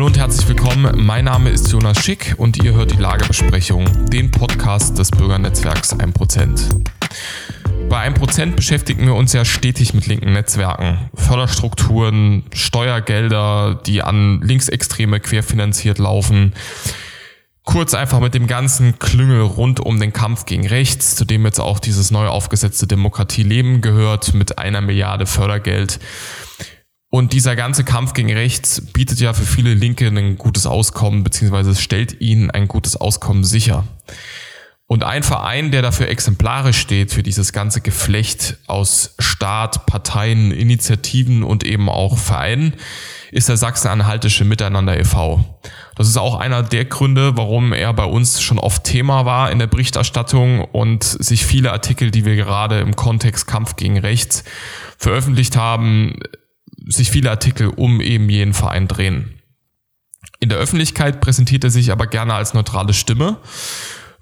Hallo und herzlich willkommen. Mein Name ist Jonas Schick und ihr hört die Lagebesprechung, den Podcast des Bürgernetzwerks 1%. Bei 1% beschäftigen wir uns ja stetig mit linken Netzwerken. Förderstrukturen, Steuergelder, die an Linksextreme querfinanziert laufen. Kurz einfach mit dem ganzen Klüngel rund um den Kampf gegen rechts, zu dem jetzt auch dieses neu aufgesetzte Demokratie Leben gehört, mit einer Milliarde Fördergeld. Und dieser ganze Kampf gegen rechts bietet ja für viele Linke ein gutes Auskommen, beziehungsweise stellt ihnen ein gutes Auskommen sicher. Und ein Verein, der dafür exemplarisch steht, für dieses ganze Geflecht aus Staat, Parteien, Initiativen und eben auch Vereinen, ist der Sachsen-Anhaltische Miteinander e.V. Das ist auch einer der Gründe, warum er bei uns schon oft Thema war in der Berichterstattung und sich viele Artikel, die wir gerade im Kontext Kampf gegen Rechts veröffentlicht haben, sich viele Artikel um eben jeden Verein drehen. In der Öffentlichkeit präsentiert er sich aber gerne als neutrale Stimme.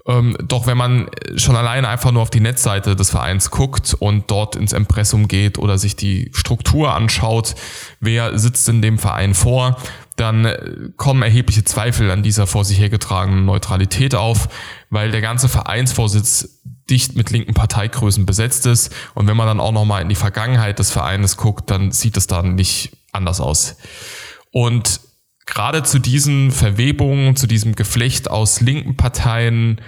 Ähm, doch wenn man schon alleine einfach nur auf die Netzseite des Vereins guckt und dort ins Impressum geht oder sich die Struktur anschaut, wer sitzt in dem Verein vor, dann kommen erhebliche Zweifel an dieser vor sich hergetragenen Neutralität auf, weil der ganze Vereinsvorsitz dicht mit linken Parteigrößen besetzt ist. Und wenn man dann auch nochmal in die Vergangenheit des Vereines guckt, dann sieht es dann nicht anders aus. Und gerade zu diesen Verwebungen, zu diesem Geflecht aus linken Parteien,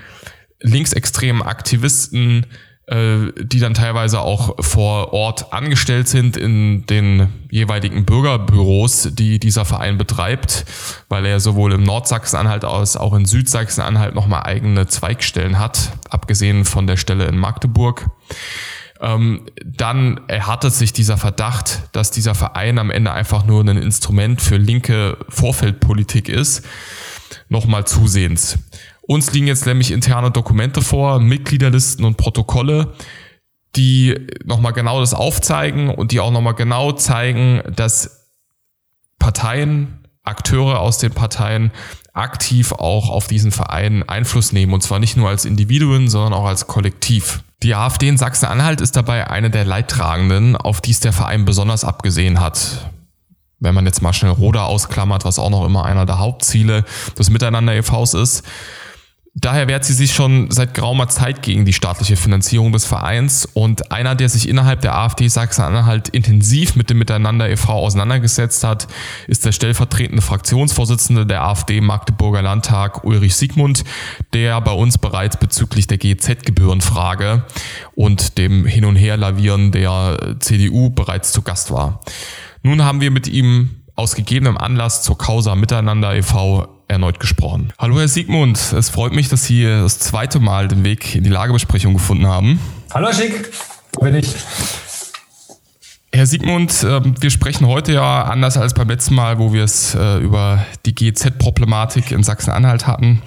linksextremen Aktivisten, die dann teilweise auch vor Ort angestellt sind in den jeweiligen Bürgerbüros, die dieser Verein betreibt, weil er sowohl im Nordsachsen-Anhalt als auch in Südsachsen-Anhalt nochmal eigene Zweigstellen hat, abgesehen von der Stelle in Magdeburg. Ähm, dann erhartet sich dieser Verdacht, dass dieser Verein am Ende einfach nur ein Instrument für linke Vorfeldpolitik ist, nochmal zusehends. Uns liegen jetzt nämlich interne Dokumente vor, Mitgliederlisten und Protokolle, die nochmal genau das aufzeigen und die auch nochmal genau zeigen, dass Parteien, Akteure aus den Parteien aktiv auch auf diesen Verein Einfluss nehmen. Und zwar nicht nur als Individuen, sondern auch als Kollektiv. Die AfD in Sachsen-Anhalt ist dabei eine der Leidtragenden, auf die es der Verein besonders abgesehen hat wenn man jetzt mal schnell Roda ausklammert, was auch noch immer einer der Hauptziele des Miteinander e.V.s ist, Daher wehrt sie sich schon seit geraumer Zeit gegen die staatliche Finanzierung des Vereins und einer, der sich innerhalb der AfD Sachsen-Anhalt intensiv mit dem Miteinander e.V. auseinandergesetzt hat, ist der stellvertretende Fraktionsvorsitzende der AfD Magdeburger Landtag Ulrich Siegmund, der bei uns bereits bezüglich der GZ-Gebührenfrage und dem Hin- und Herlavieren der CDU bereits zu Gast war. Nun haben wir mit ihm aus gegebenem Anlass zur Causa Miteinander e.V erneut gesprochen. Hallo Herr Siegmund, es freut mich, dass Sie das zweite Mal den Weg in die Lagebesprechung gefunden haben. Hallo Herr Schick, bin ich. Herr Siegmund, ähm, wir sprechen heute ja anders als beim letzten Mal, wo wir es äh, über die GZ-Problematik in Sachsen-Anhalt hatten,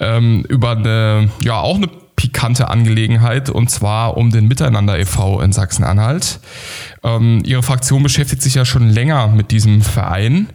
ähm, über eine, ja, auch eine pikante Angelegenheit und zwar um den Miteinander e.V. in Sachsen-Anhalt. Ähm, Ihre Fraktion beschäftigt sich ja schon länger mit diesem Verein.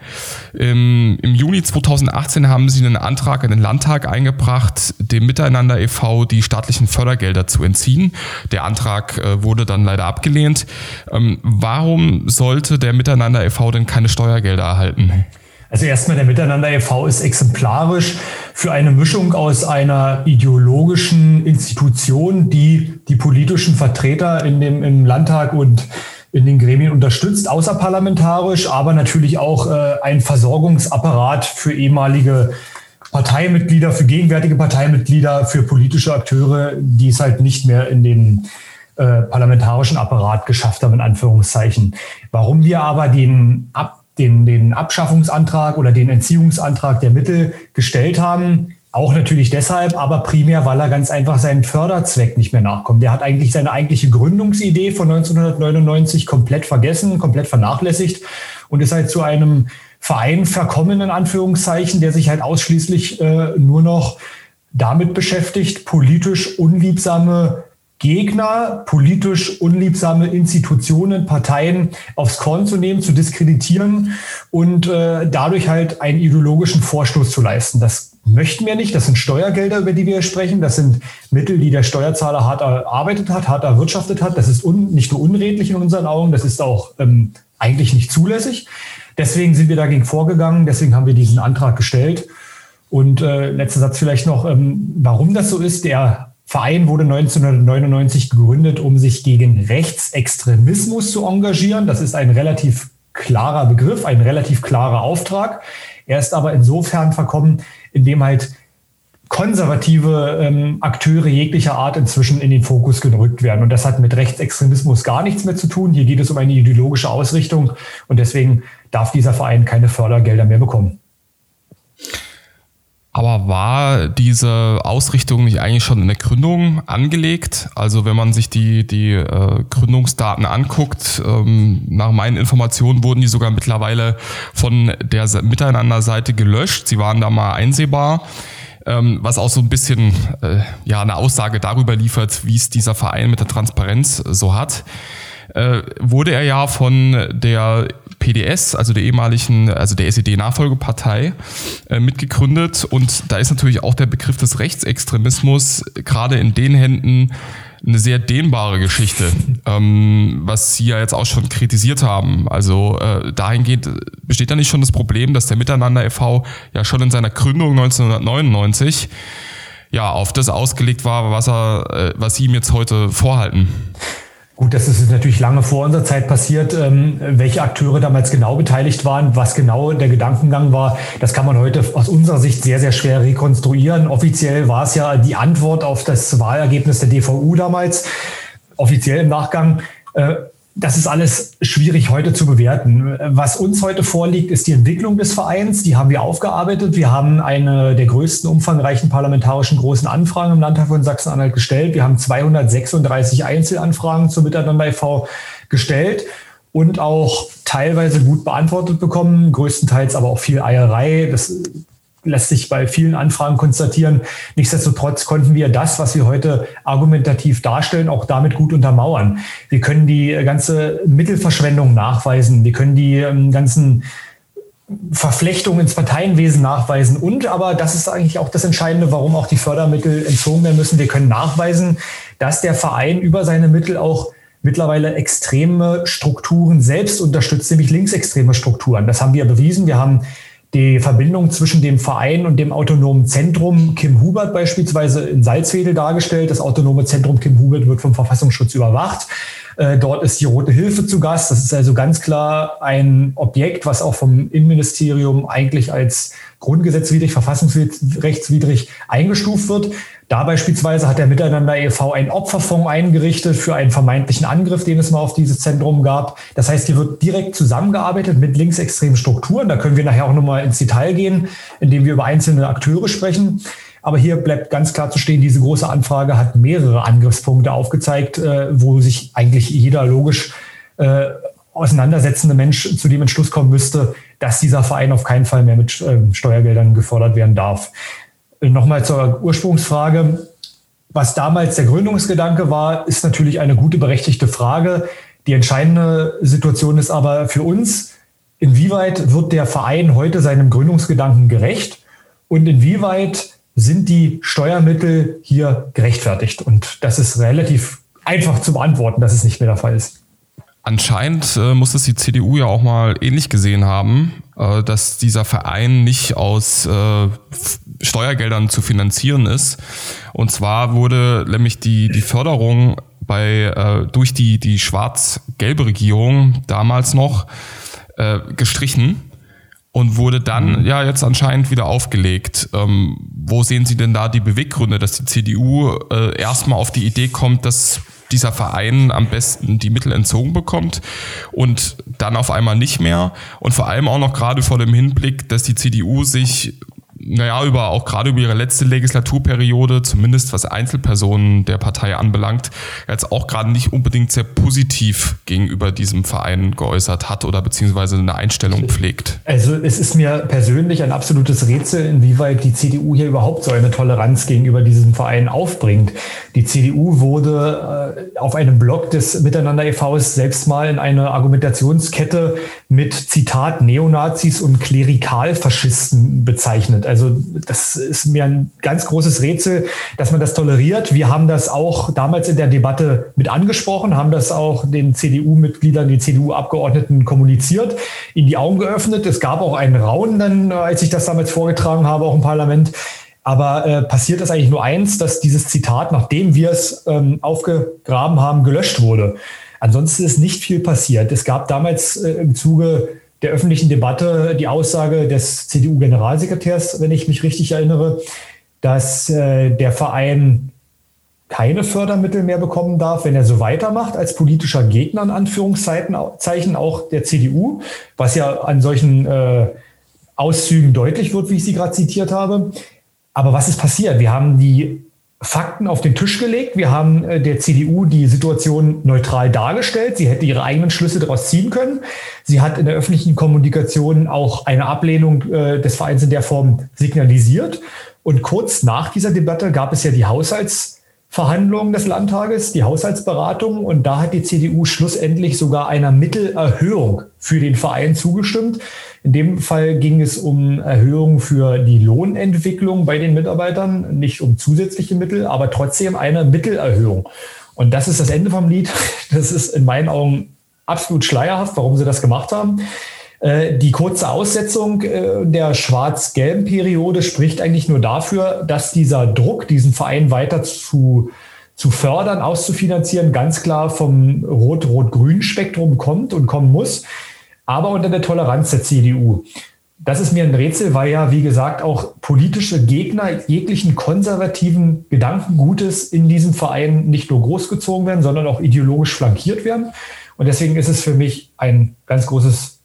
Im, Im, Juni 2018 haben Sie einen Antrag in den Landtag eingebracht, dem Miteinander e.V. die staatlichen Fördergelder zu entziehen. Der Antrag äh, wurde dann leider abgelehnt. Ähm, warum sollte der Miteinander e.V. denn keine Steuergelder erhalten? Also erstmal der Miteinander e.V. ist exemplarisch für eine Mischung aus einer ideologischen Institution, die die politischen Vertreter in dem, im Landtag und in den Gremien unterstützt, außerparlamentarisch, aber natürlich auch äh, ein Versorgungsapparat für ehemalige Parteimitglieder, für gegenwärtige Parteimitglieder, für politische Akteure, die es halt nicht mehr in dem äh, parlamentarischen Apparat geschafft haben, in Anführungszeichen. Warum wir aber den Ab den, den Abschaffungsantrag oder den Entziehungsantrag der Mittel gestellt haben. Auch natürlich deshalb, aber primär, weil er ganz einfach seinen Förderzweck nicht mehr nachkommt. Der hat eigentlich seine eigentliche Gründungsidee von 1999 komplett vergessen, komplett vernachlässigt und ist halt zu einem Verein verkommen, in Anführungszeichen, der sich halt ausschließlich äh, nur noch damit beschäftigt, politisch unliebsame Gegner, politisch unliebsame Institutionen, Parteien aufs Korn zu nehmen, zu diskreditieren und äh, dadurch halt einen ideologischen Vorstoß zu leisten. Das möchten wir nicht. Das sind Steuergelder, über die wir sprechen. Das sind Mittel, die der Steuerzahler hart erarbeitet hat, hart erwirtschaftet hat. Das ist un, nicht nur unredlich in unseren Augen, das ist auch ähm, eigentlich nicht zulässig. Deswegen sind wir dagegen vorgegangen, deswegen haben wir diesen Antrag gestellt. Und äh, letzter Satz vielleicht noch, ähm, warum das so ist. Der Verein wurde 1999 gegründet, um sich gegen Rechtsextremismus zu engagieren. Das ist ein relativ klarer Begriff, ein relativ klarer Auftrag. Er ist aber insofern verkommen, indem halt konservative ähm, Akteure jeglicher Art inzwischen in den Fokus gerückt werden. Und das hat mit Rechtsextremismus gar nichts mehr zu tun. Hier geht es um eine ideologische Ausrichtung und deswegen darf dieser Verein keine Fördergelder mehr bekommen. Aber war diese Ausrichtung nicht eigentlich schon in der Gründung angelegt? Also wenn man sich die, die äh, Gründungsdaten anguckt, ähm, nach meinen Informationen wurden die sogar mittlerweile von der Miteinander-Seite gelöscht. Sie waren da mal einsehbar ähm, was auch so ein bisschen äh, ja eine Aussage darüber liefert, wie es dieser Verein mit der Transparenz so hat. Äh, wurde er ja von der PDS, also der ehemaligen, also der SED-Nachfolgepartei, äh, mitgegründet. Und da ist natürlich auch der Begriff des Rechtsextremismus gerade in den Händen eine sehr dehnbare Geschichte, ähm, was Sie ja jetzt auch schon kritisiert haben. Also äh, dahingehend besteht da nicht schon das Problem, dass der Miteinander e.V. ja schon in seiner Gründung 1999 ja auf das ausgelegt war, was er, äh, was Sie ihm jetzt heute vorhalten. Gut, das ist natürlich lange vor unserer Zeit passiert. Ähm, welche Akteure damals genau beteiligt waren, was genau der Gedankengang war, das kann man heute aus unserer Sicht sehr, sehr schwer rekonstruieren. Offiziell war es ja die Antwort auf das Wahlergebnis der DVU damals. Offiziell im Nachgang. Äh, das ist alles schwierig heute zu bewerten. Was uns heute vorliegt, ist die Entwicklung des Vereins. Die haben wir aufgearbeitet. Wir haben eine der größten umfangreichen parlamentarischen großen Anfragen im Landtag von Sachsen-Anhalt gestellt. Wir haben 236 Einzelanfragen zu Miteinander e.V. gestellt und auch teilweise gut beantwortet bekommen, größtenteils aber auch viel Eierei. Das lässt sich bei vielen Anfragen konstatieren. Nichtsdestotrotz konnten wir das, was wir heute argumentativ darstellen, auch damit gut untermauern. Wir können die ganze Mittelverschwendung nachweisen. Wir können die ähm, ganzen Verflechtungen ins Parteienwesen nachweisen. Und aber das ist eigentlich auch das Entscheidende, warum auch die Fördermittel entzogen werden müssen. Wir können nachweisen, dass der Verein über seine Mittel auch mittlerweile extreme Strukturen selbst unterstützt, nämlich linksextreme Strukturen. Das haben wir bewiesen. Wir haben die Verbindung zwischen dem Verein und dem autonomen Zentrum Kim Hubert beispielsweise in Salzwedel dargestellt. Das autonome Zentrum Kim Hubert wird vom Verfassungsschutz überwacht. Äh, dort ist die Rote Hilfe zu Gast. Das ist also ganz klar ein Objekt, was auch vom Innenministerium eigentlich als grundgesetzwidrig, verfassungsrechtswidrig eingestuft wird. Da beispielsweise hat der Miteinander e.V. einen Opferfonds eingerichtet für einen vermeintlichen Angriff, den es mal auf dieses Zentrum gab. Das heißt, hier wird direkt zusammengearbeitet mit linksextremen Strukturen. Da können wir nachher auch nochmal ins Detail gehen, indem wir über einzelne Akteure sprechen. Aber hier bleibt ganz klar zu stehen, diese große Anfrage hat mehrere Angriffspunkte aufgezeigt, äh, wo sich eigentlich jeder logisch äh, auseinandersetzende Mensch zu dem Entschluss kommen müsste, dass dieser Verein auf keinen Fall mehr mit äh, Steuergeldern gefördert werden darf. Nochmal zur Ursprungsfrage. Was damals der Gründungsgedanke war, ist natürlich eine gute, berechtigte Frage. Die entscheidende Situation ist aber für uns, inwieweit wird der Verein heute seinem Gründungsgedanken gerecht und inwieweit sind die Steuermittel hier gerechtfertigt? Und das ist relativ einfach zu beantworten, dass es nicht mehr der Fall ist. Anscheinend äh, muss es die CDU ja auch mal ähnlich gesehen haben, äh, dass dieser Verein nicht aus äh, Steuergeldern zu finanzieren ist. Und zwar wurde nämlich die, die Förderung bei, äh, durch die, die schwarz-gelbe Regierung damals noch äh, gestrichen und wurde dann mhm. ja jetzt anscheinend wieder aufgelegt. Ähm, wo sehen Sie denn da die Beweggründe, dass die CDU äh, erstmal auf die Idee kommt, dass dieser Verein am besten die Mittel entzogen bekommt und dann auf einmal nicht mehr? Und vor allem auch noch gerade vor dem Hinblick, dass die CDU sich naja, über auch gerade über ihre letzte Legislaturperiode, zumindest was Einzelpersonen der Partei anbelangt, jetzt auch gerade nicht unbedingt sehr positiv gegenüber diesem Verein geäußert hat oder beziehungsweise eine Einstellung pflegt. Also es ist mir persönlich ein absolutes Rätsel, inwieweit die CDU hier überhaupt so eine Toleranz gegenüber diesem Verein aufbringt. Die CDU wurde äh, auf einem Blog des Miteinander e.V.s selbst mal in eine Argumentationskette mit Zitat Neonazis und Klerikalfaschisten bezeichnet. Also das ist mir ein ganz großes Rätsel, dass man das toleriert. Wir haben das auch damals in der Debatte mit angesprochen, haben das auch den CDU-Mitgliedern, den CDU-Abgeordneten kommuniziert, ihnen die Augen geöffnet. Es gab auch einen Raunen dann, als ich das damals vorgetragen habe, auch im Parlament. Aber äh, passiert ist eigentlich nur eins, dass dieses Zitat, nachdem wir es ähm, aufgegraben haben, gelöscht wurde. Ansonsten ist nicht viel passiert. Es gab damals äh, im Zuge der öffentlichen Debatte die Aussage des CDU-Generalsekretärs, wenn ich mich richtig erinnere, dass äh, der Verein keine Fördermittel mehr bekommen darf, wenn er so weitermacht als politischer Gegner in Anführungszeichen auch der CDU, was ja an solchen äh, Auszügen deutlich wird, wie ich sie gerade zitiert habe. Aber was ist passiert? Wir haben die Fakten auf den Tisch gelegt. Wir haben äh, der CDU die Situation neutral dargestellt. Sie hätte ihre eigenen Schlüsse daraus ziehen können. Sie hat in der öffentlichen Kommunikation auch eine Ablehnung äh, des Vereins in der Form signalisiert. Und kurz nach dieser Debatte gab es ja die Haushaltsverhandlungen des Landtages, die Haushaltsberatung. Und da hat die CDU schlussendlich sogar einer Mittelerhöhung für den Verein zugestimmt. In dem Fall ging es um Erhöhungen für die Lohnentwicklung bei den Mitarbeitern, nicht um zusätzliche Mittel, aber trotzdem eine Mittelerhöhung. Und das ist das Ende vom Lied. Das ist in meinen Augen absolut schleierhaft, warum sie das gemacht haben. Äh, die kurze Aussetzung äh, der schwarz-gelben Periode spricht eigentlich nur dafür, dass dieser Druck, diesen Verein weiter zu, zu fördern, auszufinanzieren, ganz klar vom Rot-Rot-Grün-Spektrum kommt und kommen muss aber unter der Toleranz der CDU. Das ist mir ein Rätsel, weil ja, wie gesagt, auch politische Gegner jeglichen konservativen Gedankengutes in diesem Verein nicht nur großgezogen werden, sondern auch ideologisch flankiert werden. Und deswegen ist es für mich ein ganz großes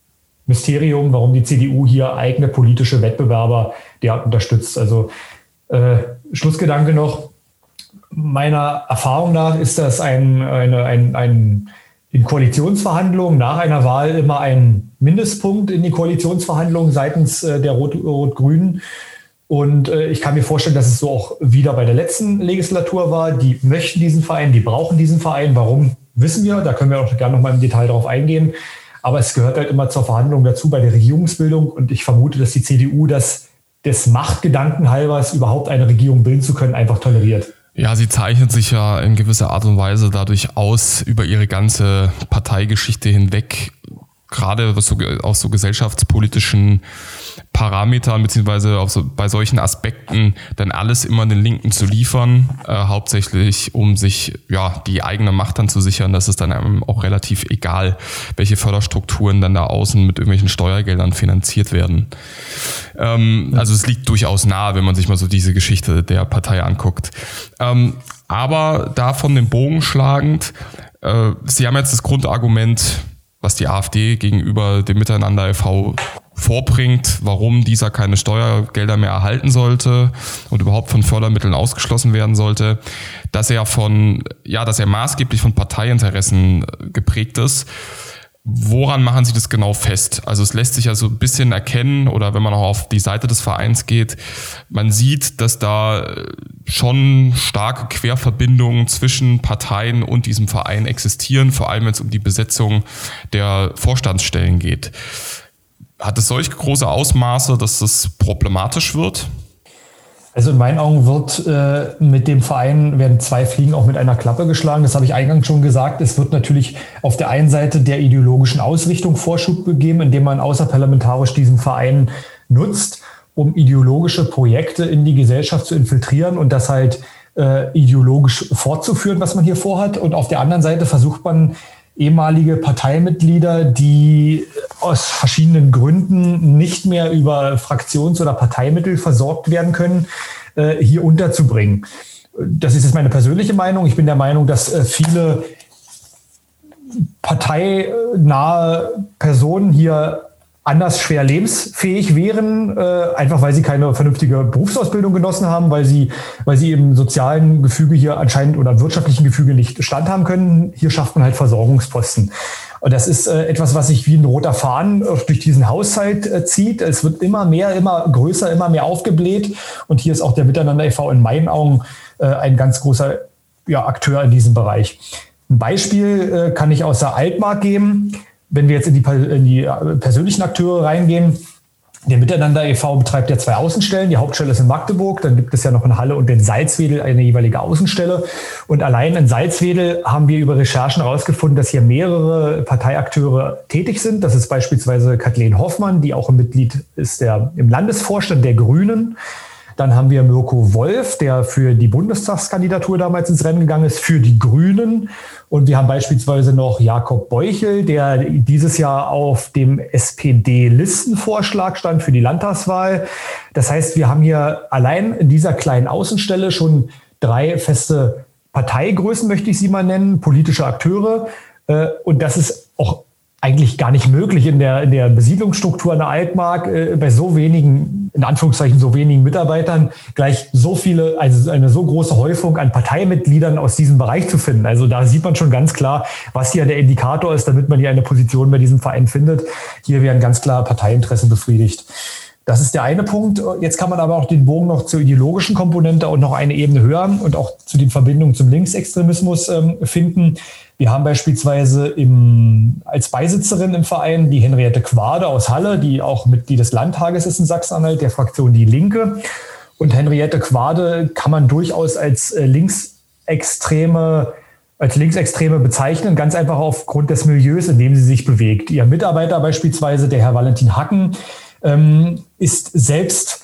Mysterium, warum die CDU hier eigene politische Wettbewerber derart unterstützt. Also äh, Schlussgedanke noch. Meiner Erfahrung nach ist das ein, eine, ein, ein in Koalitionsverhandlungen nach einer Wahl immer ein Mindestpunkt in die Koalitionsverhandlungen seitens äh, der Rot-Grünen. Und äh, ich kann mir vorstellen, dass es so auch wieder bei der letzten Legislatur war. Die möchten diesen Verein, die brauchen diesen Verein. Warum, wissen wir. Da können wir auch gerne noch mal im Detail darauf eingehen. Aber es gehört halt immer zur Verhandlung dazu bei der Regierungsbildung. Und ich vermute, dass die CDU das des Machtgedanken halbers überhaupt eine Regierung bilden zu können, einfach toleriert. Ja, sie zeichnet sich ja in gewisser Art und Weise dadurch aus, über ihre ganze Parteigeschichte hinweg, gerade aus so gesellschaftspolitischen Parametern beziehungsweise so bei solchen Aspekten dann alles immer den Linken zu liefern, äh, hauptsächlich um sich ja die eigene Macht dann zu sichern. Das ist dann einem auch relativ egal, welche Förderstrukturen dann da außen mit irgendwelchen Steuergeldern finanziert werden. Ähm, also es liegt durchaus nahe, wenn man sich mal so diese Geschichte der Partei anguckt. Ähm, aber davon den Bogen schlagend, äh, Sie haben jetzt das Grundargument, was die AfD gegenüber dem Miteinander e.V vorbringt, warum dieser keine Steuergelder mehr erhalten sollte und überhaupt von Fördermitteln ausgeschlossen werden sollte, dass er von, ja, dass er maßgeblich von Parteiinteressen geprägt ist. Woran machen Sie das genau fest? Also es lässt sich ja so ein bisschen erkennen oder wenn man auch auf die Seite des Vereins geht, man sieht, dass da schon starke Querverbindungen zwischen Parteien und diesem Verein existieren, vor allem wenn es um die Besetzung der Vorstandsstellen geht. Hat es solch große Ausmaße, dass das problematisch wird? Also in meinen Augen wird äh, mit dem Verein werden zwei Fliegen auch mit einer Klappe geschlagen. Das habe ich eingangs schon gesagt. Es wird natürlich auf der einen Seite der ideologischen Ausrichtung Vorschub gegeben, indem man außerparlamentarisch diesen Verein nutzt, um ideologische Projekte in die Gesellschaft zu infiltrieren und das halt äh, ideologisch fortzuführen, was man hier vorhat. Und auf der anderen Seite versucht man ehemalige Parteimitglieder, die aus verschiedenen Gründen nicht mehr über Fraktions- oder Parteimittel versorgt werden können, äh, hier unterzubringen. Das ist jetzt meine persönliche Meinung. Ich bin der Meinung, dass äh, viele parteinahe Personen hier anders schwer lebensfähig wären, äh, einfach weil sie keine vernünftige Berufsausbildung genossen haben, weil sie, weil sie im sozialen Gefüge hier anscheinend oder wirtschaftlichen Gefüge nicht standhaben können. Hier schafft man halt Versorgungsposten. Und das ist äh, etwas, was sich wie ein roter Faden durch diesen Haushalt äh, zieht. Es wird immer mehr, immer größer, immer mehr aufgebläht. Und hier ist auch der Miteinander e.V. in meinen Augen äh, ein ganz großer ja, Akteur in diesem Bereich. Ein Beispiel äh, kann ich aus der Altmark geben wenn wir jetzt in die, in die äh, persönlichen Akteure reingehen, Der Miteinander e.V. betreibt ja zwei Außenstellen. Die Hauptstelle ist in Magdeburg, dann gibt es ja noch in Halle und in Salzwedel eine jeweilige Außenstelle. Und allein in Salzwedel haben wir über Recherchen herausgefunden, dass hier mehrere Parteiakteure tätig sind. Das ist beispielsweise Kathleen Hoffmann, die auch ein Mitglied ist der, im Landesvorstand der Grünen. Dann haben wir Mirko Wolf, der für die Bundestagskandidatur damals ins Rennen gegangen ist, für die Grünen. Und wir haben beispielsweise noch Jakob Beuchel, der dieses Jahr auf dem SPD-Listenvorschlag stand für die Landtagswahl. Das heißt, wir haben hier allein in dieser kleinen Außenstelle schon drei feste Parteigrößen, möchte ich sie mal nennen, politische Akteure. Äh, und das ist auch eigentlich gar nicht möglich in der, in der Besiedlungsstruktur einer Altmark äh, bei so wenigen, in Anführungszeichen so wenigen Mitarbeitern, gleich so viele, also eine so große Häufung an Parteimitgliedern aus diesem Bereich zu finden. Also da sieht man schon ganz klar, was hier der Indikator ist, damit man hier eine Position bei diesem Verein findet. Hier werden ganz klar Parteiinteressen befriedigt. Das ist der eine Punkt. Jetzt kann man aber auch den Bogen noch zur ideologischen Komponente und noch eine Ebene höher und auch zu den Verbindungen zum Linksextremismus ähm, finden. Wir haben beispielsweise im, als Beisitzerin im Verein die Henriette Quade aus Halle, die auch Mitglied des Landtages ist in Sachsen-Anhalt, der Fraktion Die Linke. Und Henriette Quade kann man durchaus als äh, linksextreme als Linksextreme bezeichnen, ganz einfach aufgrund des Milieus, in dem sie sich bewegt. Ihr Mitarbeiter beispielsweise, der Herr Valentin Hacken, ähm, ist selbst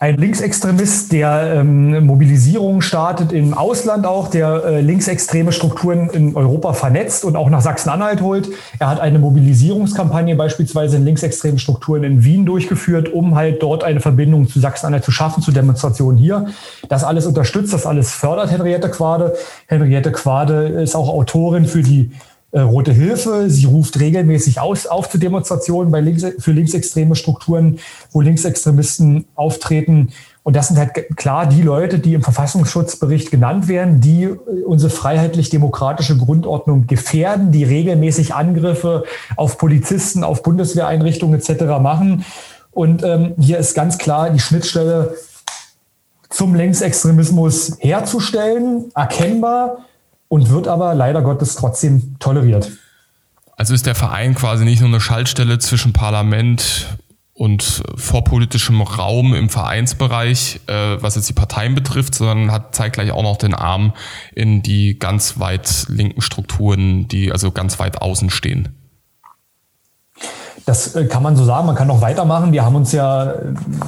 ein Linksextremist, der ähm, Mobilisierungen startet im Ausland auch, der äh, linksextreme Strukturen in Europa vernetzt und auch nach Sachsen-Anhalt holt. Er hat eine Mobilisierungskampagne beispielsweise in linksextremen Strukturen in Wien durchgeführt, um halt dort eine Verbindung zu Sachsen-Anhalt zu schaffen, zu Demonstrationen hier. Das alles unterstützt, das alles fördert Henriette Quade. Henriette Quade ist auch Autorin für die Rote Hilfe. Sie ruft regelmäßig aus, auf zu Demonstrationen bei links, für linksextreme Strukturen, wo Linksextremisten auftreten. Und das sind halt klar die Leute, die im Verfassungsschutzbericht genannt werden, die äh, unsere freiheitlich-demokratische Grundordnung gefährden, die regelmäßig Angriffe auf Polizisten, auf Bundeswehreinrichtungen etc. machen. Und ähm, hier ist ganz klar die Schnittstelle zum Linksextremismus herzustellen, erkennbar und wird aber leider Gottes trotzdem toleriert. Also ist der Verein quasi nicht nur eine Schaltstelle zwischen Parlament und vorpolitischem Raum im Vereinsbereich, äh, was jetzt die Parteien betrifft, sondern hat zeitgleich auch noch den Arm in die ganz weit linken Strukturen, die also ganz weit außen stehen. Das äh, kann man so sagen. Man kann noch weitermachen. Wir haben uns ja,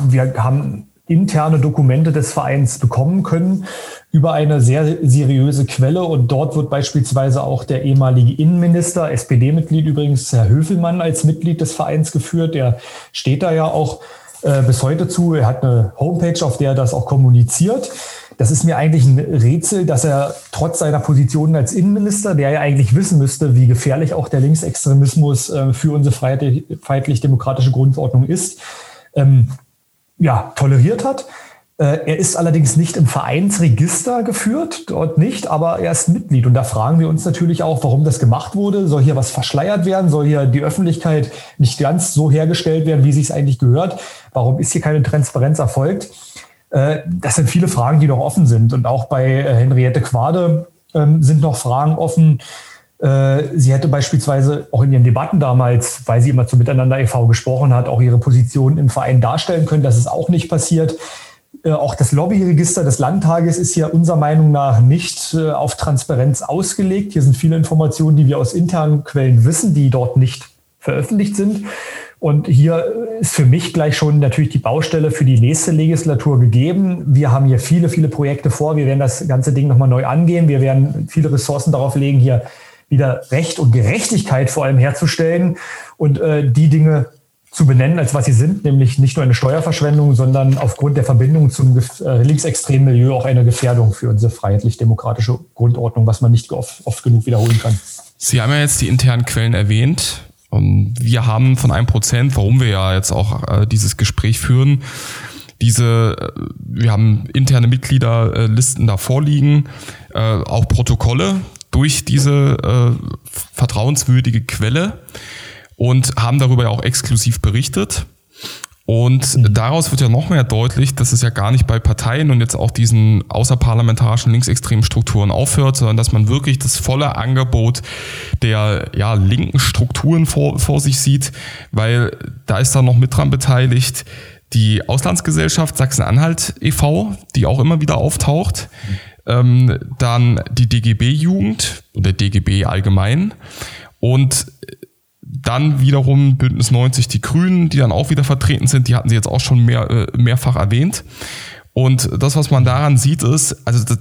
wir haben interne Dokumente des Vereins bekommen können über eine sehr seriöse Quelle. Und dort wird beispielsweise auch der ehemalige Innenminister, SPD-Mitglied übrigens, Herr Höfelmann, als Mitglied des Vereins geführt. Der steht da ja auch äh, bis heute zu. Er hat eine Homepage, auf der er das auch kommuniziert. Das ist mir eigentlich ein Rätsel, dass er trotz seiner Position als Innenminister, der ja eigentlich wissen müsste, wie gefährlich auch der Linksextremismus äh, für unsere freiheitlich-demokratische Grundordnung ist, ähm, ja, toleriert hat. Äh, er ist allerdings nicht im Vereinsregister geführt, dort nicht, aber er ist Mitglied. Und da fragen wir uns natürlich auch, warum das gemacht wurde. Soll hier was verschleiert werden? Soll hier die Öffentlichkeit nicht ganz so hergestellt werden, wie sie es eigentlich gehört? Warum ist hier keine Transparenz erfolgt? Äh, das sind viele Fragen, die noch offen sind. Und auch bei äh, Henriette Quade ähm, sind noch Fragen offen. Sie hätte beispielsweise auch in ihren Debatten damals, weil sie immer zu Miteinander e.V. gesprochen hat, auch ihre Position im Verein darstellen können. Das ist auch nicht passiert. Äh, auch das Lobbyregister des Landtages ist hier unserer Meinung nach nicht äh, auf Transparenz ausgelegt. Hier sind viele Informationen, die wir aus internen Quellen wissen, die dort nicht veröffentlicht sind. Und hier ist für mich gleich schon natürlich die Baustelle für die nächste Legislatur gegeben. Wir haben hier viele, viele Projekte vor. Wir werden das ganze Ding nochmal neu angehen. Wir werden viele Ressourcen darauf legen, hier wieder Recht und Gerechtigkeit vor allem herzustellen und äh, die Dinge zu benennen, als was sie sind, nämlich nicht nur eine Steuerverschwendung, sondern aufgrund der Verbindung zum äh, linksextremen Milieu auch eine Gefährdung für unsere freiheitlich-demokratische Grundordnung, was man nicht oft, oft genug wiederholen kann. Sie haben ja jetzt die internen Quellen erwähnt. Und wir haben von einem Prozent, warum wir ja jetzt auch äh, dieses Gespräch führen, diese, äh, wir haben interne Mitgliederlisten da vorliegen, äh, auch Protokolle durch diese äh, vertrauenswürdige Quelle und haben darüber ja auch exklusiv berichtet. Und mhm. daraus wird ja noch mehr deutlich, dass es ja gar nicht bei Parteien und jetzt auch diesen außerparlamentarischen linksextremen Strukturen aufhört, sondern dass man wirklich das volle Angebot der ja, linken Strukturen vor, vor sich sieht, weil da ist dann noch mit dran beteiligt die Auslandsgesellschaft Sachsen-Anhalt e.V., die auch immer wieder auftaucht. Mhm. Ähm, dann die DGB-Jugend oder DGB allgemein. Und dann wiederum Bündnis 90 die Grünen, die dann auch wieder vertreten sind, die hatten sie jetzt auch schon mehr, äh, mehrfach erwähnt. Und das, was man daran sieht, ist, also das,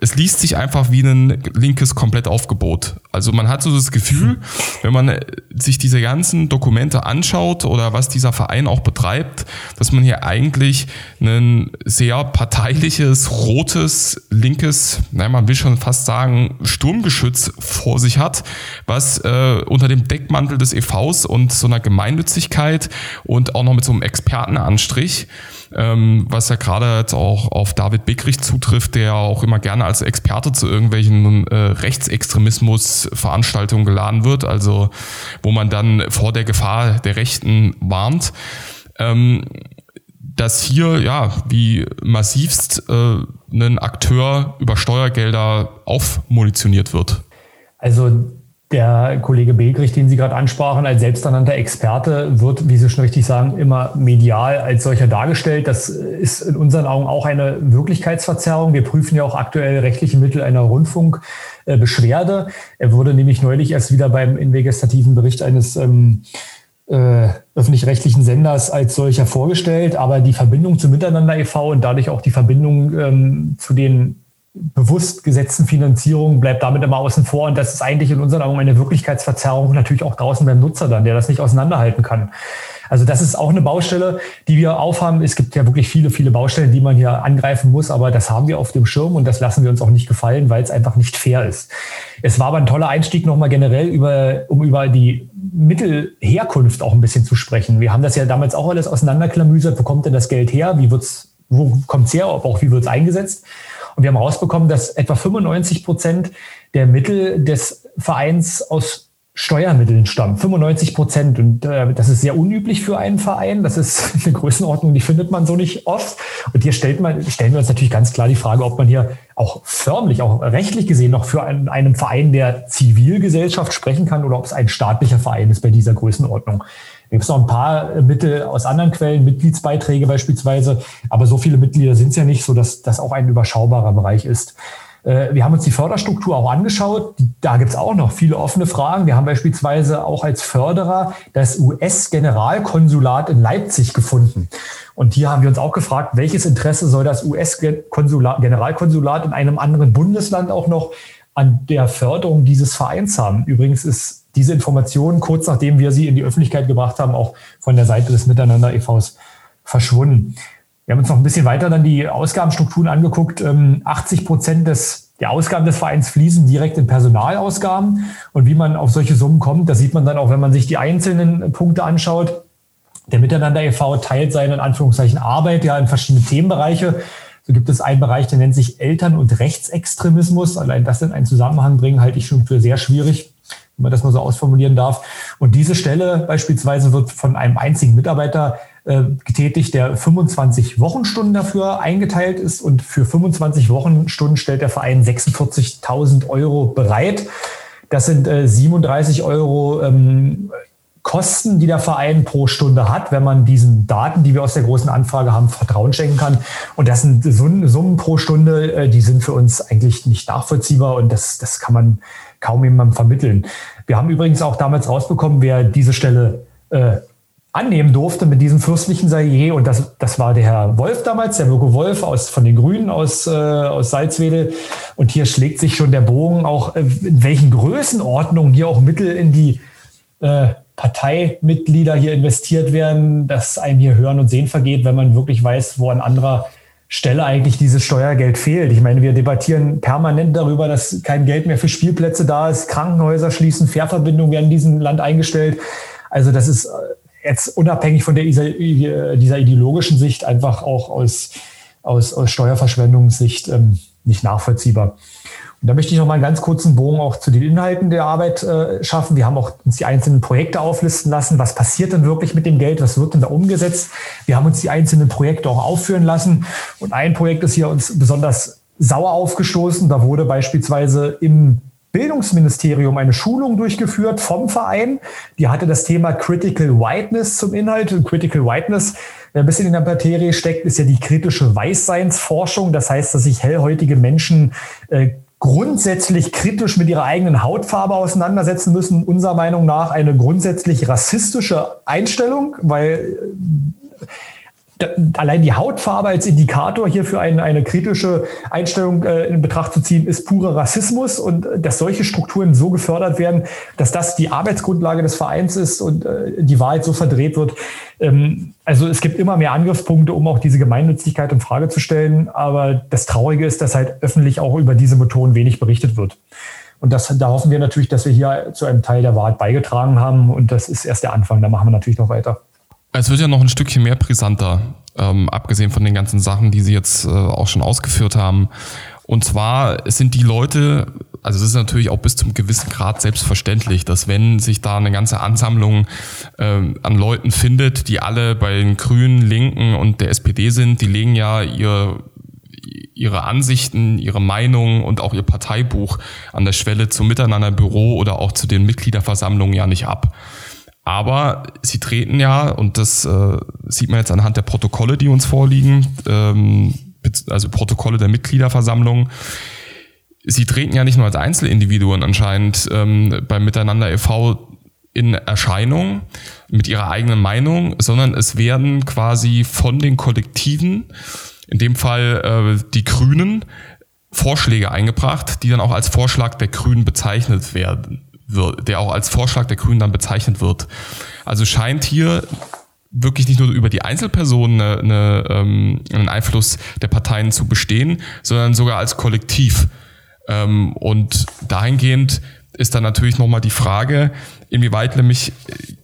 es liest sich einfach wie ein linkes Komplettaufgebot. Also man hat so das Gefühl, wenn man sich diese ganzen Dokumente anschaut oder was dieser Verein auch betreibt, dass man hier eigentlich ein sehr parteiliches, rotes, linkes, naja, man will schon fast sagen, Sturmgeschütz vor sich hat, was äh, unter dem Deckmantel des EVs und so einer Gemeinnützigkeit und auch noch mit so einem Expertenanstrich ähm, was ja gerade jetzt auch auf David Bickrich zutrifft, der auch immer gerne als Experte zu irgendwelchen äh, Rechtsextremismus-Veranstaltungen geladen wird, also wo man dann vor der Gefahr der Rechten warnt. Ähm, dass hier ja wie massivst äh, ein Akteur über Steuergelder aufmunitioniert wird. Also der Kollege Begrich, den Sie gerade ansprachen, als selbsternannter Experte, wird, wie Sie schon richtig sagen, immer medial als solcher dargestellt. Das ist in unseren Augen auch eine Wirklichkeitsverzerrung. Wir prüfen ja auch aktuell rechtliche Mittel einer Rundfunkbeschwerde. Er wurde nämlich neulich erst wieder beim investigativen Bericht eines ähm, äh, öffentlich-rechtlichen Senders als solcher vorgestellt. Aber die Verbindung zu Miteinander e.V. und dadurch auch die Verbindung ähm, zu den bewusst gesetzten Finanzierung bleibt damit immer außen vor. Und das ist eigentlich in unseren Augen eine Wirklichkeitsverzerrung, natürlich auch draußen beim Nutzer dann, der das nicht auseinanderhalten kann. Also das ist auch eine Baustelle, die wir aufhaben. Es gibt ja wirklich viele, viele Baustellen, die man hier angreifen muss, aber das haben wir auf dem Schirm und das lassen wir uns auch nicht gefallen, weil es einfach nicht fair ist. Es war aber ein toller Einstieg nochmal generell über, um über die Mittelherkunft auch ein bisschen zu sprechen. Wir haben das ja damals auch alles auseinanderklamüsert. Wo kommt denn das Geld her? Wie wird's, wo kommt's her? Aber auch wie wird's eingesetzt? Und wir haben herausbekommen, dass etwa 95 Prozent der Mittel des Vereins aus Steuermitteln stammen. 95 Prozent. Und äh, das ist sehr unüblich für einen Verein. Das ist eine Größenordnung, die findet man so nicht oft. Und hier stellt man, stellen wir uns natürlich ganz klar die Frage, ob man hier auch förmlich, auch rechtlich gesehen noch für einen, einen Verein der Zivilgesellschaft sprechen kann oder ob es ein staatlicher Verein ist bei dieser Größenordnung. Gibt es noch ein paar Mittel aus anderen Quellen, Mitgliedsbeiträge beispielsweise, aber so viele Mitglieder sind es ja nicht, so das auch ein überschaubarer Bereich ist. Äh, wir haben uns die Förderstruktur auch angeschaut. Da gibt es auch noch viele offene Fragen. Wir haben beispielsweise auch als Förderer das US-Generalkonsulat in Leipzig gefunden. Und hier haben wir uns auch gefragt, welches Interesse soll das US-Generalkonsulat in einem anderen Bundesland auch noch an der Förderung dieses Vereins haben? Übrigens ist diese Informationen, kurz nachdem wir sie in die Öffentlichkeit gebracht haben, auch von der Seite des Miteinander e.V.s verschwunden. Wir haben uns noch ein bisschen weiter dann die Ausgabenstrukturen angeguckt. 80 ähm, Prozent des, der Ausgaben des Vereins fließen direkt in Personalausgaben. Und wie man auf solche Summen kommt, das sieht man dann auch, wenn man sich die einzelnen Punkte anschaut. Der Miteinander e.V. teilt seine in Anführungszeichen Arbeit ja in verschiedene Themenbereiche. So gibt es einen Bereich, der nennt sich Eltern- und Rechtsextremismus. Allein das in einen Zusammenhang bringen, halte ich schon für sehr schwierig wenn man das mal so ausformulieren darf. Und diese Stelle beispielsweise wird von einem einzigen Mitarbeiter äh, getätigt, der 25 Wochenstunden dafür eingeteilt ist. Und für 25 Wochenstunden stellt der Verein 46.000 Euro bereit. Das sind äh, 37 Euro ähm, Kosten, die der Verein pro Stunde hat, wenn man diesen Daten, die wir aus der großen Anfrage haben, Vertrauen schenken kann. Und das sind Summen pro Stunde, äh, die sind für uns eigentlich nicht nachvollziehbar und das, das kann man kaum jemandem vermitteln. Wir haben übrigens auch damals rausbekommen, wer diese Stelle äh, annehmen durfte mit diesem fürstlichen Saillet. Und das, das war der Herr Wolf damals, der Mirko Wolf aus, von den Grünen aus, äh, aus Salzwedel. Und hier schlägt sich schon der Bogen auch, äh, in welchen Größenordnungen hier auch Mittel in die äh, Parteimitglieder hier investiert werden, dass einem hier Hören und Sehen vergeht, wenn man wirklich weiß, wo ein anderer Stelle eigentlich dieses Steuergeld fehlt. Ich meine, wir debattieren permanent darüber, dass kein Geld mehr für Spielplätze da ist, Krankenhäuser schließen, Fährverbindungen werden in diesem Land eingestellt. Also das ist äh, jetzt unabhängig von der, dieser ideologischen Sicht einfach auch aus, aus, aus Steuerverschwendungssicht ähm, nicht nachvollziehbar. Und da möchte ich noch mal einen ganz kurzen Bogen auch zu den Inhalten der Arbeit äh, schaffen. Wir haben auch uns die einzelnen Projekte auflisten lassen. Was passiert denn wirklich mit dem Geld? Was wird denn da umgesetzt? Wir haben uns die einzelnen Projekte auch aufführen lassen. Und ein Projekt ist hier uns besonders sauer aufgestoßen. Da wurde beispielsweise im Bildungsministerium eine Schulung durchgeführt vom Verein. Die hatte das Thema Critical Whiteness zum Inhalt. Und Critical Whiteness, wer ein bisschen in der Materie steckt, ist ja die kritische Weißseinsforschung. Das heißt, dass sich hellhäutige Menschen äh, grundsätzlich kritisch mit ihrer eigenen Hautfarbe auseinandersetzen müssen. Unserer Meinung nach eine grundsätzlich rassistische Einstellung, weil allein die Hautfarbe als Indikator hier für eine, eine kritische Einstellung äh, in Betracht zu ziehen, ist purer Rassismus und äh, dass solche Strukturen so gefördert werden, dass das die Arbeitsgrundlage des Vereins ist und äh, die Wahrheit so verdreht wird. Ähm, also es gibt immer mehr Angriffspunkte, um auch diese Gemeinnützigkeit in Frage zu stellen. Aber das Traurige ist, dass halt öffentlich auch über diese Methoden wenig berichtet wird. Und das, da hoffen wir natürlich, dass wir hier zu einem Teil der Wahrheit beigetragen haben. Und das ist erst der Anfang. Da machen wir natürlich noch weiter. Es wird ja noch ein Stückchen mehr brisanter, ähm, abgesehen von den ganzen Sachen, die Sie jetzt äh, auch schon ausgeführt haben. Und zwar sind die Leute, also es ist natürlich auch bis zum gewissen Grad selbstverständlich, dass wenn sich da eine ganze Ansammlung äh, an Leuten findet, die alle bei den Grünen, Linken und der SPD sind, die legen ja ihr ihre Ansichten, ihre Meinung und auch ihr Parteibuch an der Schwelle zum Miteinanderbüro oder auch zu den Mitgliederversammlungen ja nicht ab. Aber sie treten ja, und das äh, sieht man jetzt anhand der Protokolle, die uns vorliegen, ähm, also Protokolle der Mitgliederversammlung, sie treten ja nicht nur als Einzelindividuen anscheinend ähm, beim Miteinander e.V. in Erscheinung mit ihrer eigenen Meinung, sondern es werden quasi von den Kollektiven, in dem Fall äh, die Grünen, Vorschläge eingebracht, die dann auch als Vorschlag der Grünen bezeichnet werden wird, der auch als Vorschlag der Grünen dann bezeichnet wird. Also scheint hier wirklich nicht nur über die Einzelpersonen eine, eine, ähm, einen Einfluss der Parteien zu bestehen, sondern sogar als Kollektiv. Ähm, und dahingehend ist dann natürlich nochmal die Frage, inwieweit nämlich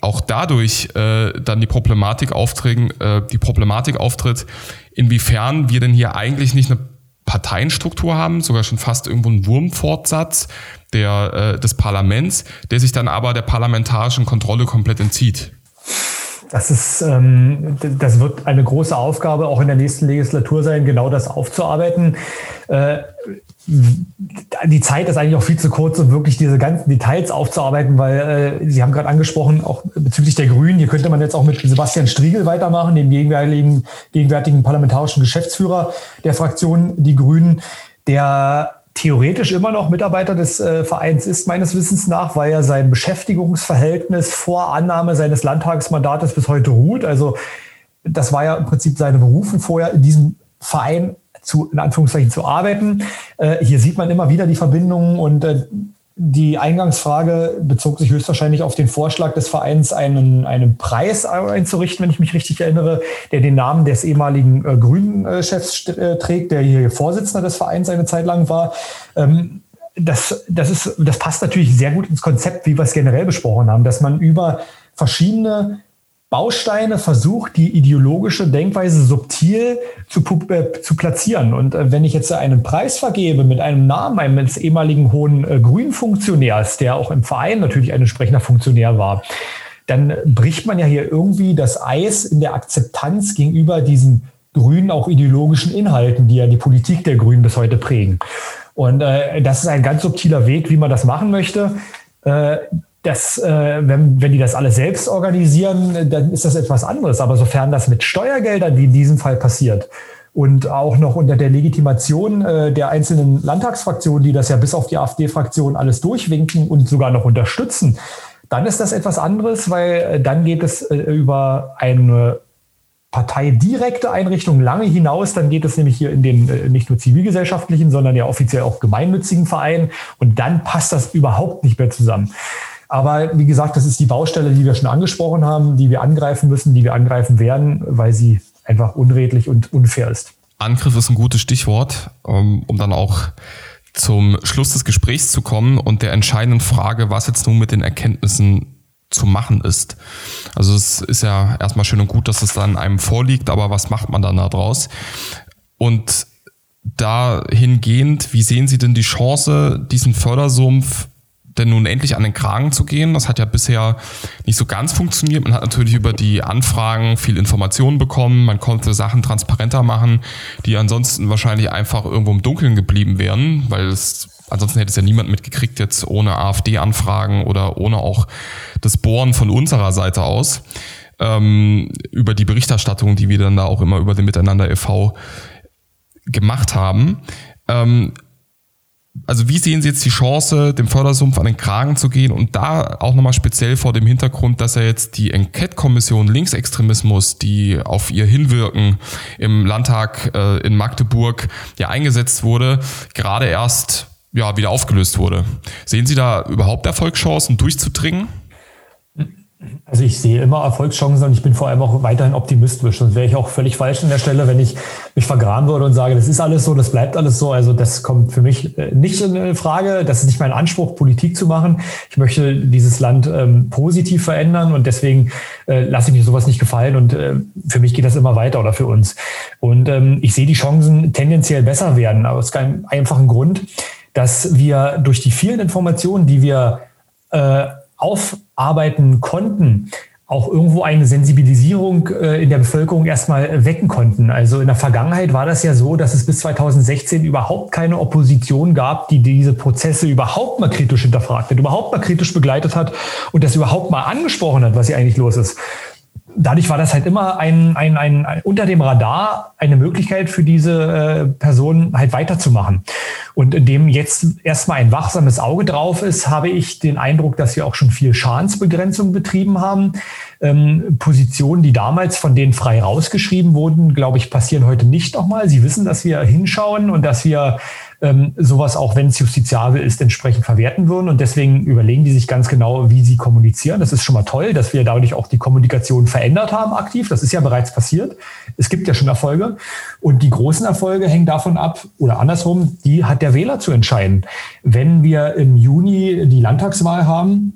auch dadurch äh, dann die Problematik auftritt, äh, die Problematik auftritt, inwiefern wir denn hier eigentlich nicht eine Parteienstruktur haben, sogar schon fast irgendwo ein Wurmfortsatz der, äh, des Parlaments, der sich dann aber der parlamentarischen Kontrolle komplett entzieht. Das ist, ähm, das wird eine große Aufgabe auch in der nächsten Legislatur sein, genau das aufzuarbeiten. Äh, die Zeit ist eigentlich auch viel zu kurz, um wirklich diese ganzen Details aufzuarbeiten, weil äh, Sie haben gerade angesprochen, auch bezüglich der Grünen, hier könnte man jetzt auch mit Sebastian Striegel weitermachen, dem gegenwärtigen, gegenwärtigen parlamentarischen Geschäftsführer der Fraktion Die Grünen, der theoretisch immer noch Mitarbeiter des äh, Vereins ist, meines Wissens nach, weil er sein Beschäftigungsverhältnis vor Annahme seines Landtagsmandates bis heute ruht. Also das war ja im Prinzip seine Berufung vorher in diesem Verein zu, in Anführungszeichen zu arbeiten. Äh, hier sieht man immer wieder die Verbindungen und äh, die Eingangsfrage bezog sich höchstwahrscheinlich auf den Vorschlag des Vereins, einen, einen Preis einzurichten, wenn ich mich richtig erinnere, der den Namen des ehemaligen äh, Grünen-Chefs äh, trägt, der hier Vorsitzender des Vereins eine Zeit lang war. Ähm, das, das, ist, das passt natürlich sehr gut ins Konzept, wie wir es generell besprochen haben, dass man über verschiedene Bausteine versucht, die ideologische Denkweise subtil zu, äh, zu platzieren. Und äh, wenn ich jetzt einen Preis vergebe mit einem Namen eines ehemaligen hohen äh, Grünfunktionärs, der auch im Verein natürlich ein entsprechender Funktionär war, dann bricht man ja hier irgendwie das Eis in der Akzeptanz gegenüber diesen grünen, auch ideologischen Inhalten, die ja die Politik der Grünen bis heute prägen. Und äh, das ist ein ganz subtiler Weg, wie man das machen möchte. Äh, das, äh, wenn, wenn die das alles selbst organisieren, dann ist das etwas anderes. Aber sofern das mit Steuergeldern, wie in diesem Fall passiert, und auch noch unter der Legitimation äh, der einzelnen Landtagsfraktionen, die das ja bis auf die AfD-Fraktion alles durchwinken und sogar noch unterstützen, dann ist das etwas anderes, weil äh, dann geht es äh, über eine parteidirekte Einrichtung lange hinaus. Dann geht es nämlich hier in den äh, nicht nur zivilgesellschaftlichen, sondern ja offiziell auch gemeinnützigen Verein. Und dann passt das überhaupt nicht mehr zusammen. Aber wie gesagt, das ist die Baustelle, die wir schon angesprochen haben, die wir angreifen müssen, die wir angreifen werden, weil sie einfach unredlich und unfair ist. Angriff ist ein gutes Stichwort, um dann auch zum Schluss des Gesprächs zu kommen und der entscheidenden Frage, was jetzt nun mit den Erkenntnissen zu machen ist. Also es ist ja erstmal schön und gut, dass es dann einem vorliegt, aber was macht man dann daraus? Und dahingehend, wie sehen Sie denn die Chance, diesen Fördersumpf denn nun endlich an den Kragen zu gehen. Das hat ja bisher nicht so ganz funktioniert. Man hat natürlich über die Anfragen viel Informationen bekommen. Man konnte Sachen transparenter machen, die ansonsten wahrscheinlich einfach irgendwo im Dunkeln geblieben wären, weil es ansonsten hätte es ja niemand mitgekriegt jetzt ohne AfD-Anfragen oder ohne auch das Bohren von unserer Seite aus ähm, über die Berichterstattung, die wir dann da auch immer über den Miteinander e.V. gemacht haben. Ähm, also wie sehen Sie jetzt die Chance, dem Fördersumpf an den Kragen zu gehen und da auch nochmal speziell vor dem Hintergrund, dass er jetzt die Enquete-Kommission Linksextremismus, die auf ihr hinwirken im Landtag äh, in Magdeburg ja eingesetzt wurde, gerade erst ja wieder aufgelöst wurde. Sehen Sie da überhaupt Erfolgschancen durchzudringen? Also ich sehe immer Erfolgschancen und ich bin vor allem auch weiterhin optimistisch. Sonst wäre ich auch völlig falsch an der Stelle, wenn ich mich vergraben würde und sage, das ist alles so, das bleibt alles so. Also das kommt für mich äh, nicht in Frage. Das ist nicht mein Anspruch, Politik zu machen. Ich möchte dieses Land ähm, positiv verändern und deswegen äh, lasse ich mir sowas nicht gefallen. Und äh, für mich geht das immer weiter oder für uns. Und ähm, ich sehe die Chancen tendenziell besser werden, aus einem einfachen Grund, dass wir durch die vielen Informationen, die wir äh, aufarbeiten konnten, auch irgendwo eine Sensibilisierung äh, in der Bevölkerung erstmal wecken konnten. Also in der Vergangenheit war das ja so, dass es bis 2016 überhaupt keine Opposition gab, die diese Prozesse überhaupt mal kritisch hinterfragt hat, überhaupt mal kritisch begleitet hat und das überhaupt mal angesprochen hat, was hier eigentlich los ist dadurch war das halt immer ein, ein, ein, ein, unter dem Radar eine Möglichkeit für diese äh, Person halt weiterzumachen. Und indem jetzt erstmal ein wachsames Auge drauf ist, habe ich den Eindruck, dass wir auch schon viel Schadensbegrenzung betrieben haben. Ähm, Positionen, die damals von denen frei rausgeschrieben wurden, glaube ich, passieren heute nicht nochmal. Sie wissen, dass wir hinschauen und dass wir ähm, sowas auch, wenn es justiziabel ist, entsprechend verwerten würden. Und deswegen überlegen die sich ganz genau, wie sie kommunizieren. Das ist schon mal toll, dass wir dadurch auch die Kommunikation verändert haben aktiv. Das ist ja bereits passiert. Es gibt ja schon Erfolge. Und die großen Erfolge hängen davon ab, oder andersrum, die hat der Wähler zu entscheiden. Wenn wir im Juni die Landtagswahl haben,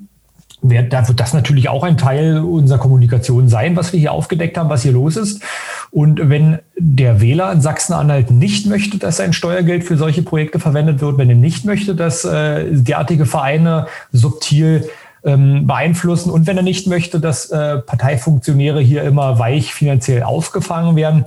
da wird das natürlich auch ein Teil unserer Kommunikation sein, was wir hier aufgedeckt haben, was hier los ist. Und wenn der Wähler in Sachsen-Anhalt nicht möchte, dass sein Steuergeld für solche Projekte verwendet wird, wenn er nicht möchte, dass äh, derartige Vereine subtil ähm, beeinflussen und wenn er nicht möchte, dass äh, Parteifunktionäre hier immer weich finanziell aufgefangen werden,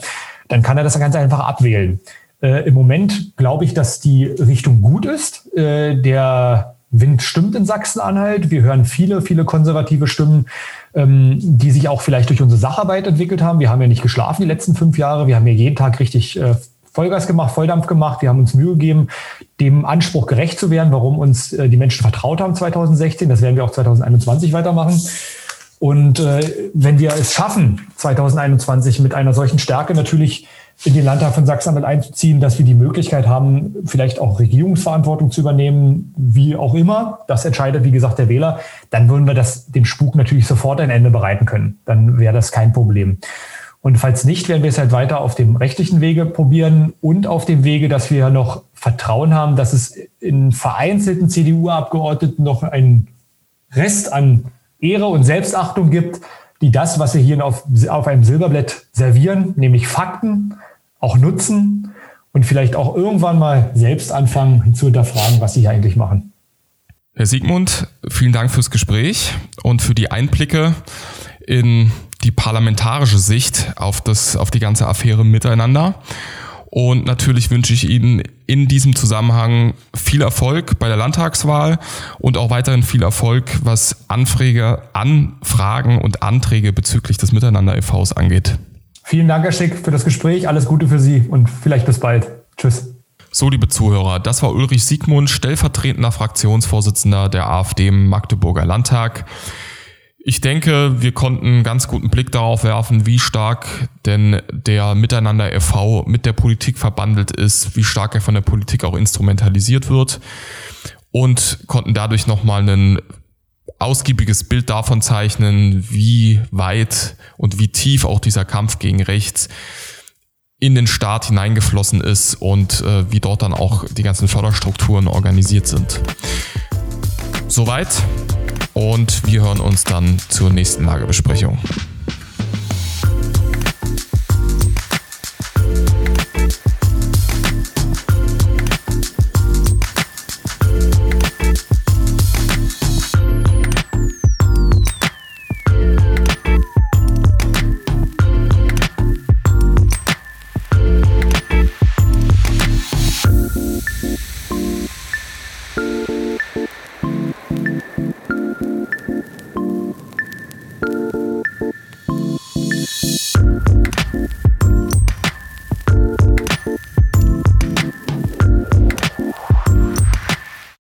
dann kann er das ganz einfach abwählen. Äh, Im Moment glaube ich, dass die Richtung gut ist. Äh, der Wind stimmt in Sachsen-Anhalt. Wir hören viele, viele konservative Stimmen, ähm, die sich auch vielleicht durch unsere Sacharbeit entwickelt haben. Wir haben ja nicht geschlafen die letzten fünf Jahre. Wir haben ja jeden Tag richtig äh, Vollgas gemacht, Volldampf gemacht. Wir haben uns Mühe gegeben, dem Anspruch gerecht zu werden, warum uns äh, die Menschen vertraut haben 2016. Das werden wir auch 2021 weitermachen. Und äh, wenn wir es schaffen, 2021 mit einer solchen Stärke natürlich in den Landtag von Sachsen-Anhalt einzuziehen, dass wir die Möglichkeit haben, vielleicht auch Regierungsverantwortung zu übernehmen, wie auch immer. Das entscheidet, wie gesagt, der Wähler. Dann würden wir das, dem Spuk natürlich sofort ein Ende bereiten können. Dann wäre das kein Problem. Und falls nicht, werden wir es halt weiter auf dem rechtlichen Wege probieren und auf dem Wege, dass wir noch Vertrauen haben, dass es in vereinzelten CDU-Abgeordneten noch einen Rest an Ehre und Selbstachtung gibt, die das, was wir hier auf, auf einem Silberblatt servieren, nämlich Fakten, auch nutzen und vielleicht auch irgendwann mal selbst anfangen zu hinterfragen, was sie hier eigentlich machen. Herr Siegmund, vielen Dank fürs Gespräch und für die Einblicke in die parlamentarische Sicht auf, das, auf die ganze Affäre miteinander. Und natürlich wünsche ich Ihnen in diesem Zusammenhang viel Erfolg bei der Landtagswahl und auch weiterhin viel Erfolg, was Anfrage, Anfragen und Anträge bezüglich des Miteinander e.V.s angeht. Vielen Dank, Herr Schick, für das Gespräch. Alles Gute für Sie und vielleicht bis bald. Tschüss. So, liebe Zuhörer, das war Ulrich Siegmund, stellvertretender Fraktionsvorsitzender der AfD im Magdeburger Landtag. Ich denke, wir konnten einen ganz guten Blick darauf werfen, wie stark denn der Miteinander e.V. mit der Politik verbandelt ist, wie stark er von der Politik auch instrumentalisiert wird und konnten dadurch nochmal ein ausgiebiges Bild davon zeichnen, wie weit und wie tief auch dieser Kampf gegen rechts in den Staat hineingeflossen ist und äh, wie dort dann auch die ganzen Förderstrukturen organisiert sind. Soweit und wir hören uns dann zur nächsten Lagebesprechung.